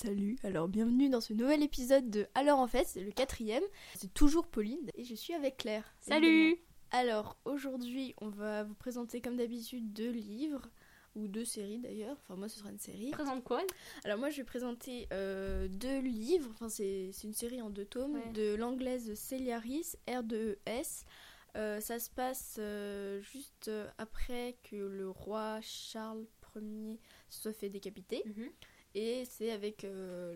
Salut, alors bienvenue dans ce nouvel épisode de Alors en fait, c'est le quatrième. C'est toujours Pauline et je suis avec Claire. Salut Alors aujourd'hui, on va vous présenter comme d'habitude deux livres ou deux séries d'ailleurs. Enfin moi, ce sera une série. Présente quoi Alors moi, je vais présenter euh, deux livres. Enfin c'est une série en deux tomes Ouais. de l'anglaise Celia Rees, R2S. Euh, ça se passe euh, juste après que le roi Charles Ier se soit fait décapiter. Mhm. Et c'est avec euh,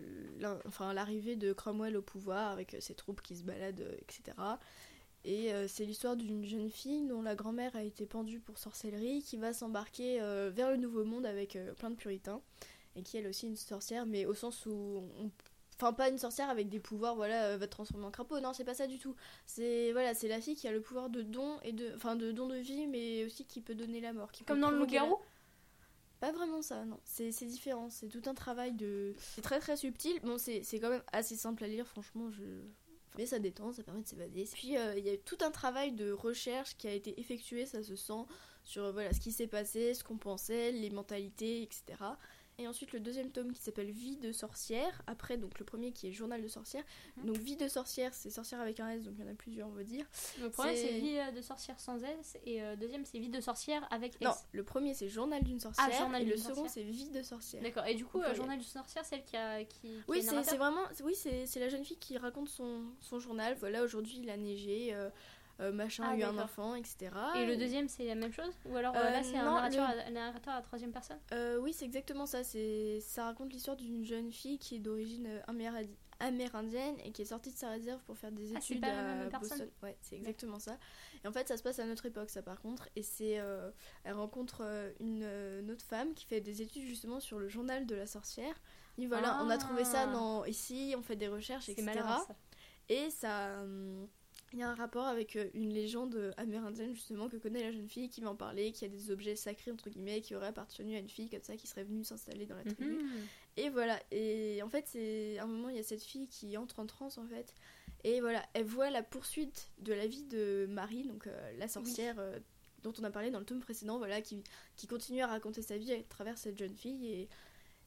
enfin, l'arrivée de Cromwell au pouvoir, avec euh, ses troupes qui se baladent, etc. Et euh, c'est l'histoire d'une jeune fille dont la grand-mère a été pendue pour sorcellerie, qui va s'embarquer vers le Nouveau Monde avec plein de puritains, et qui est elle aussi une sorcière, mais au sens où... on- Enfin, pas une sorcière avec des pouvoirs, voilà, va te transformer en crapaud. Non, c'est pas ça du tout. C'est voilà, c'est la fille qui a le pouvoir de don et de, enfin, de don de vie, mais aussi qui peut donner la mort. Qui Comme dans le la- loup-garou? Pas vraiment ça, non. C'est différent. C'est tout un travail de. C'est très très subtil. Bon, c'est quand même assez simple à lire, franchement. Je... Mais ça détend, ça permet de s'évader. Puis euh, il y a tout un travail de recherche qui a été effectué, ça se sent, sur voilà, ce qui s'est passé, ce qu'on pensait, les mentalités, etc. Et ensuite le deuxième tome qui s'appelle Vie de sorcière. Après, donc le premier qui est Journal de sorcière. Mhm. Donc Vie de sorcière, c'est sorcière avec un S, donc il y en a plusieurs, on va dire. Le premier C'est- vie euh, de sorcière sans S et euh, deuxième c'est vie de sorcière avec Non, S. le premier c'est Journal d'une sorcière. Ah, Journal et le d'une second c'est Vie de sorcière. D'accord. Et du coup, euh, pluriel. journal de sorcière, celle qui a qui, qui Oui, est c'est vraiment. Oui, c'est la jeune fille qui raconte son, son journal. Voilà, aujourd'hui il a neigé, euh, euh, machin Ah, a eu un enfant, etc. Et le deuxième c'est la même chose Ou alors euh, Euh, là c'est un narrateur, le- à, un narrateur à troisième personne Euh, oui, c'est exactement ça. Ça raconte l'histoire d'une jeune fille qui est d'origine euh, amérindienne et qui est sortie de sa réserve pour faire des Ah, études pas la à même personne Boston. Ouais, c'est exactement ça. Et en fait, ça se passe à notre époque, ça par contre. Et c'est, euh, elle rencontre euh, une, euh, une autre femme qui fait des études justement sur le journal de la sorcière. Et voilà, on a trouvé ça Ah. dans ici, on fait des recherches, etc. ça. Et ça. hum, Il y a un rapport avec euh, une légende amérindienne justement que connaît la jeune fille qui va en parler, qui a des objets sacrés entre guillemets qui auraient appartenu à une fille comme ça qui serait venue s'installer dans la tribu. Mhm. Et voilà, et en fait c'est à un moment il y a cette fille qui entre en transe en fait. Et voilà, elle voit la poursuite de la vie de Marie, donc euh, la sorcière euh, dont on a parlé dans le tome précédent, voilà, qui, qui continue à raconter sa vie à travers cette jeune fille. Et,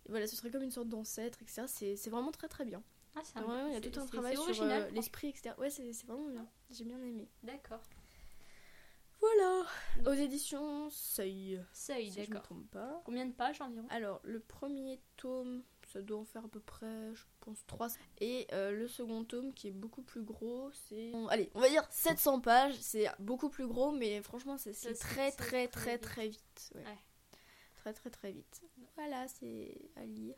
et voilà, ce serait comme une sorte d'ancêtre, etc. C'est c'est vraiment très très bien. Ah, c'est Vraiment, il y a tout un travail sur euh, l'esprit, etc. Ouais, c'est c'est vraiment bien. J'ai bien aimé. D'accord. Voilà. Aux éditions Seuil. Seuil, Si je me d'accord. trompe pas. Combien de pages environ? Alors, le premier tome, ça doit en faire à peu près, je pense, 3. Et euh, le second tome, qui est beaucoup plus gros, c'est. Allez, on va dire 700 pages. C'est beaucoup plus gros, mais franchement, c'est très, très, très très, vite. très vite. ouais. Ouais. Très, très, très vite. Voilà, c'est à lire.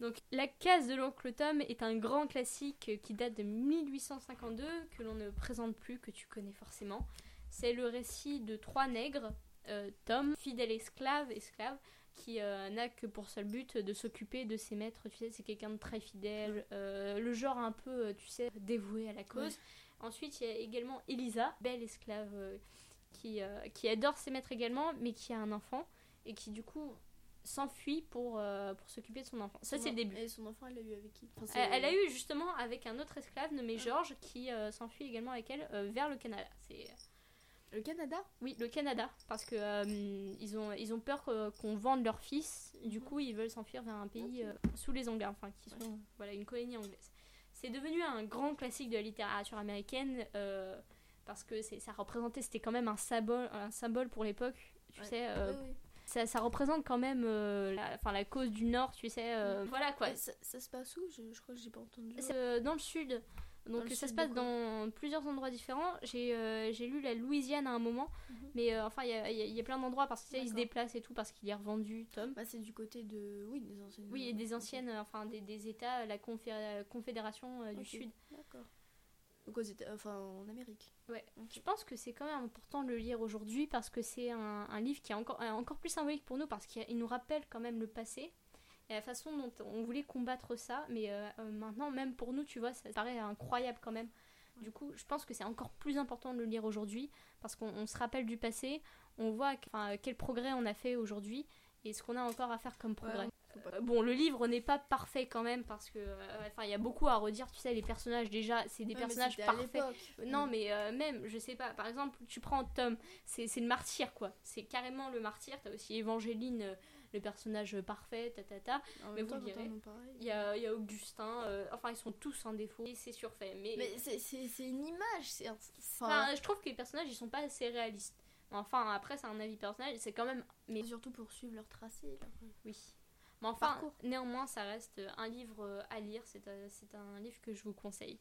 Donc, La case de l'oncle Tom est un grand classique qui date de 1852, que l'on ne présente plus, que tu connais forcément. C'est le récit de trois nègres, euh, Tom, fidèle esclave, esclave, qui euh, n'a que pour seul but de s'occuper de ses maîtres. Tu sais, c'est quelqu'un de très fidèle, euh, le genre un peu, tu sais, dévoué à la cause. Ouais. Ensuite, il y a également Elisa, belle esclave, qui, qui adore ses maîtres également, mais qui a un enfant, et qui du coup s'enfuit pour, euh, pour s'occuper de son enfant. Ça, c'est le début. Et son enfant, elle l'a eu avec qui? Enfin, Elle, elle a eu justement avec un autre esclave nommé Ah. Georges qui euh, s'enfuit également avec elle euh, vers le Canada. C'est Le Canada? Oui le Canada parce que ils ont ils ont peur qu'on vende leur fils. Du coup ils veulent s'enfuir vers un pays sous les Anglais, enfin qui sont Ouais. voilà une colonie anglaise. C'est devenu un grand classique de la littérature américaine parce que c'est- ça représentait c'était quand même un symbole un symbole pour l'époque. Tu Ouais. sais, euh, Oui, oui. Ça, ça représente quand même euh, la, cause du Nord, tu sais. euh. Voilà quoi. Ça, ça se passe où? Je, je crois que j'ai pas entendu. C'est euh, dans le sud. Donc ça se passe dans plusieurs endroits différents. J'ai euh, lu la Louisiane à un moment, Mhm. mais euh, enfin il y a, y a- y a plein d'endroits parce qu'il se D'accord. déplace et tout parce qu'il est revendu, Tom. Bah, c'est du côté de. Oui, des anciennes. Oui, et des anciennes, euh, enfin des, des États, la confé- confédération euh, du. Sud. Donc aux enfin en Amérique. Ouais. Je pense que c'est quand même important de le lire aujourd'hui parce que c'est un, un livre qui est encore, euh, encore plus symbolique pour nous parce qu'il il nous rappelle quand même le passé et la façon dont on voulait combattre ça. Mais euh, euh, maintenant, même pour nous, tu vois, ça paraît incroyable quand même. Du coup, je pense que c'est encore plus important de le lire aujourd'hui parce qu'on on se rappelle du passé, on voit que- quel progrès on a fait aujourd'hui et ce qu'on a encore à faire comme progrès. Ouais, pas- Euh, bon, le livre n'est pas parfait quand même parce que, euh, enfin, il y a beaucoup à redire. Tu sais, les personnages déjà, c'est des Ouais, personnages parfaits. Non, mais euh, même, je sais pas, par exemple, tu prends Tom, c'est c'est le martyr, quoi. C'est carrément le martyr. T'as aussi Évangéline, euh, le personnage parfait, ta ta ta. Mais vous le direz. Il y a, y a Augustin, euh, enfin ils sont tous un défaut, et c'est surfait. Mais, Mais c'est- une image, c'est un- enfin, enfin, je trouve que les personnages ils sont pas assez réalistes. Enfin, après, c'est un avis personnel, c'est quand même. Mais surtout pour suivre leur tracé. leur- oui. Mais enfin, Parcours. néanmoins, ça reste un livre euh, à lire. C'est un, c'est un livre que je vous conseille,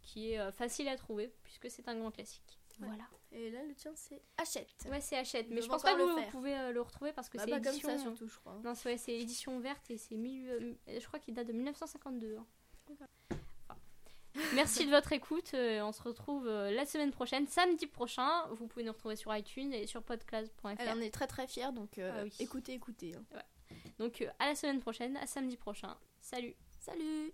qui est euh, facile à trouver, puisque c'est un grand classique. Ouais. Voilà. Et là, le tien, c'est Hachette. Ouais, c'est Hachette, mais Je pense pas que vous, pouvez euh, le retrouver parce que Bah, c'est pas comme édition. ça, surtout, je crois. Non, c'est ouais, c'est édition verte et c'est euh, je crois qu'il date de 1952. hein. Merci de votre écoute. euh, on se retrouve euh, la semaine prochaine, samedi prochain. Vous pouvez nous retrouver sur iTunes et sur podcast.fr. En est très très fière, donc euh, Ah oui. écoutez, écoutez. hein. Donc euh, à la semaine prochaine, à samedi prochain. Salut Salut